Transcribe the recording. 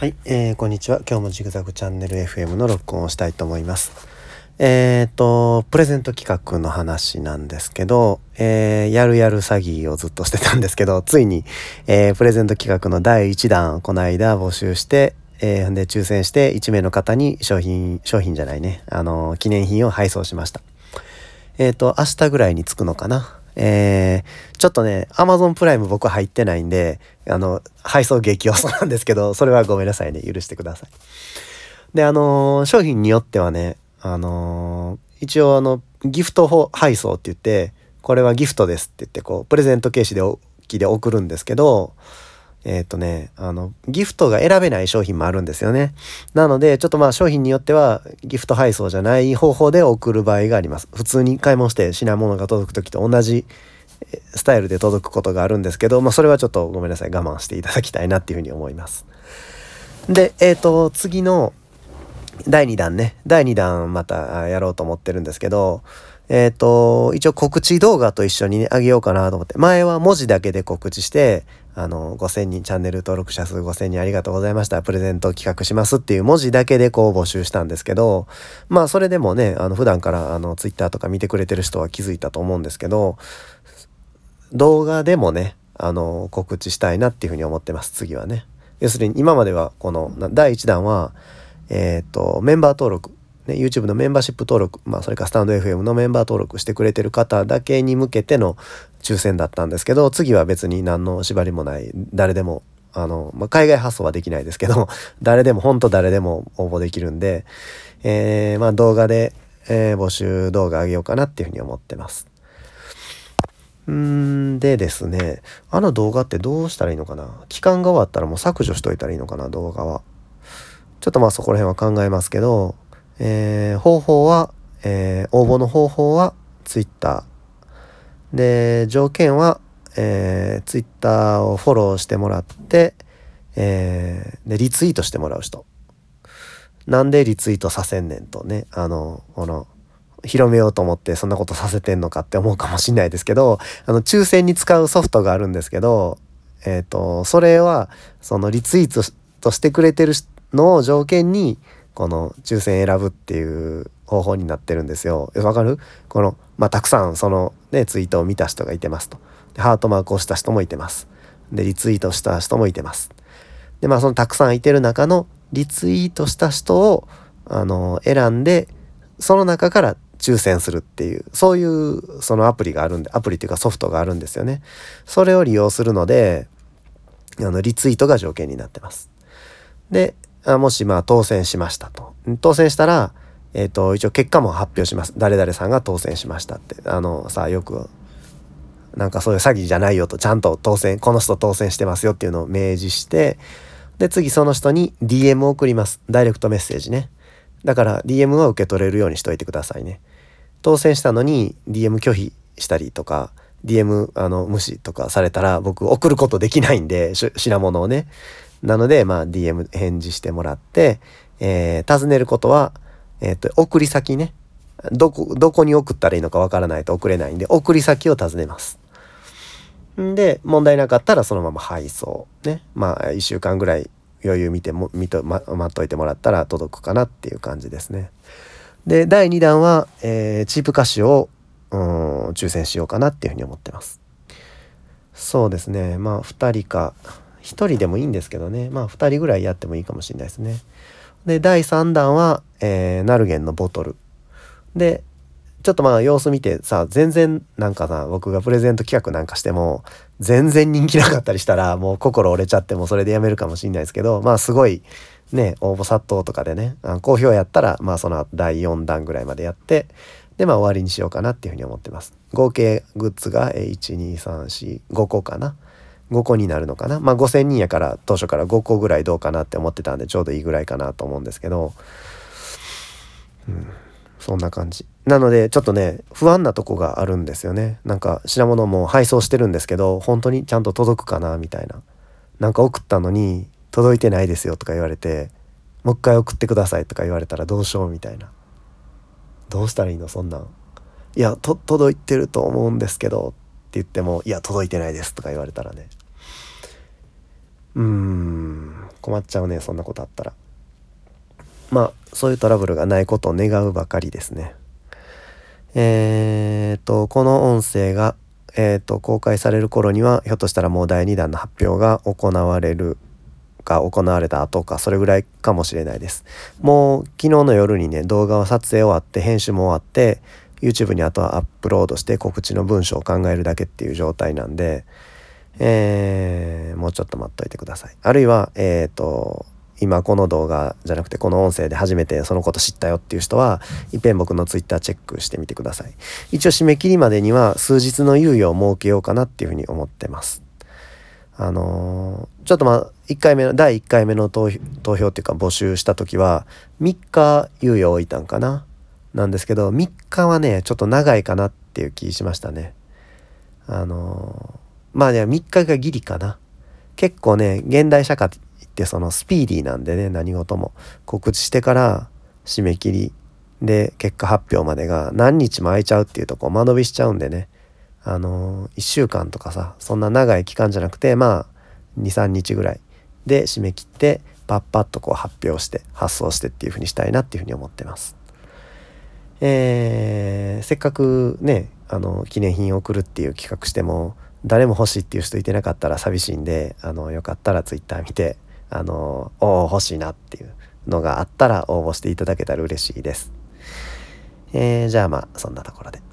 はい、えー、こんにちは。今日もジグザグチャンネル FM の録音をしたいと思います。えっ、ー、と、プレゼント企画の話なんですけど、えー、やるやる詐欺をずっとしてたんですけど、ついに、えー、プレゼント企画の第1弾、この間募集して、えー、で、抽選して1名の方に商品、商品じゃないね、あの、記念品を配送しました。えっ、ー、と、明日ぐらいに着くのかな。えー、ちょっとね、Amazon プライム僕入ってないんで、あの、配送激遅なんですけど、それはごめんなさいね。許してください。で、あのー、商品によってはね、あのー、一応あの、ギフト配送って言って、これはギフトですって言って、こう、プレゼント形式で、で送るんですけど、えっ、ー、とね、あの、ギフトが選べない商品もあるんですよね。なので、ちょっとまあ商品によってはギフト配送じゃない方法で送る場合があります。普通に買い物して品物が届く時と同じスタイルで届くことがあるんですけど、まあそれはちょっとごめんなさい、我慢していただきたいなっていうふうに思います。で、えっ、ー、と、次の第2弾ね、第2弾またやろうと思ってるんですけど、えっ、ー、と、一応告知動画と一緒にね、あげようかなと思って、前は文字だけで告知して、あの、5000人、チャンネル登録者数5000人ありがとうございました。プレゼント企画しますっていう文字だけでこう募集したんですけど、まあそれでもね、あの、普段からあの、ツイッターとか見てくれてる人は気づいたと思うんですけど、動画でもね、あの、告知したいなっていうふうに思ってます、次はね。要するに今まではこの第1弾は、えっ、ー、と、メンバー登録、ね、YouTube のメンバーシップ登録、まあ、それからスタンド FM のメンバー登録してくれてる方だけに向けての抽選だったんですけど、次は別に何の縛りもない、誰でも、あの、まあ、海外発送はできないですけど、誰でも、本当誰でも応募できるんで、えー、まあ、動画で、えー、募集動画あげようかなっていうふうに思ってます。んでですね、あの動画ってどうしたらいいのかな？期間が終わったらもう削除しといたらいいのかな動画は。ちょっとまあそこら辺は考えますけど、えー、方法は、えー、応募の方法は Twitter。で、条件は、えー、Twitter をフォローしてもらって、えー、で、リツイートしてもらう人。なんでリツイートさせんねんとね、あの、この、広めようと思ってそんなことさせてんのかって思うかもしんないですけど、あの、抽選に使うソフトがあるんですけど、えっ、ー、と、それは、そのリツイートしてくれてるのを条件に、この抽選選ぶっていう方法になってるんですよ。わかる？この、まあ、たくさんそのね、ツイートを見た人がいてますと。で、ハートマークをした人もいてます。で、リツイートした人もいてます。で、まあ、そのたくさんいてる中のリツイートした人を、あの、選んで、その中から抽選するっていう、そういうそのアプリがあるんで、アプリっていうかソフトがあるんですよね。それを利用するので、あの、リツイートが条件になってます。で、あもしまあ当選しましたと。当選したら、えっ、ー、と、一応結果も発表します。誰々さんが当選しましたって。あのさ、よく、なんかそういう詐欺じゃないよと、ちゃんと当選、この人当選してますよっていうのを明示して、で、次その人に DM を送ります。ダイレクトメッセージね。だから DM は受け取れるようにしといてくださいね。当選したのに DM 拒否したりとか、DM あの無視とかされたら僕送ることできないんで、品物をね。なので、まあ、DM 返事してもらって、えー、尋ねることは、えっ、ー、と、送り先ね。どこ、どこに送ったらいいのかわからないと送れないんで、送り先を尋ねます。んで、問題なかったらそのまま配送。ね。まあ、1週間ぐらい余裕見ても、見と、ま、待っといてもらったら届くかなっていう感じですね。で、第2弾は、えー、チープ歌詞を、うん、抽選しようかなっていうふうに思ってます。そうですね。まあ、2人か、1人でもいいんですけどねまあ2人ぐらいやってもいいかもしれないですね。で第3弾は、えー、ナルゲンのボトル。でちょっとまあ様子見てさ全然なんかさ僕がプレゼント企画なんかしても全然人気なかったりしたらもう心折れちゃってもそれでやめるかもしれないですけどまあすごいね応募殺到とかでね好評やったらまあその第4弾ぐらいまでやってでまあ終わりにしようかなっていうふうに思ってます。合計グッズが12345個かな？5個になるのかな？まあ5,000人やから当初から5個ぐらいどうかなって思ってたんでちょうどいいぐらいかなと思うんですけど、うん、そんな感じ。なのでちょっとね不安なとこがあるんですよね。なんか品物も配送してるんですけど本当にちゃんと届くかなみたいな。なんか送ったのに届いてないですよとか言われてもう一回送ってくださいとか言われたらどうしようみたいな。どうしたらいいのそんなん。いや届いてると思うんですけどって言ってもいや届いてないですとか言われたらね。うーん困っちゃうねそんなことあったら。まあそういうトラブルがないことを願うばかりですね。えー、とこの音声が、えー、と公開される頃にはひょっとしたらもう第2弾の発表が行われるか行われた後かそれぐらいかもしれないです。もう昨日の夜にね動画は撮影終わって編集も終わって YouTube にあとはアップロードして告知の文章を考えるだけっていう状態なんで、えー、もうちょっと待っといてください。あるいはえっ、ー、と今この動画じゃなくてこの音声で初めてそのこと知ったよっていう人はいっぺん僕の Twitter チェックしてみてください。一応締め切りまでには数日の猶予を設けようかなっていうふうに思ってます。あのー、ちょっとまあ1回目の第1回目の投票っていうか募集した時は3日猶予置いたんかななんですけど3日はねちょっと長いかなっていう気しましたね。あのー、まあね3日がギリかな。結構ね現代社会ってそのスピーディーなんでね何事も告知してから締め切りで結果発表までが何日も空いちゃうっていうとこ間延びしちゃうんでねあのー、1週間とかさそんな長い期間じゃなくてまあ23日ぐらいで締め切ってパッパッとこう発表して発送してっていう風にしたいなっていう風に思ってます。えー、せっかくねあの記念品を送るっていう企画しても誰も欲しいっていう人いてなかったら寂しいんであのよかったら Twitter 見てあのお欲しいなっていうのがあったら応募していただけたら嬉しいです。えー、じゃあまあそんなところで。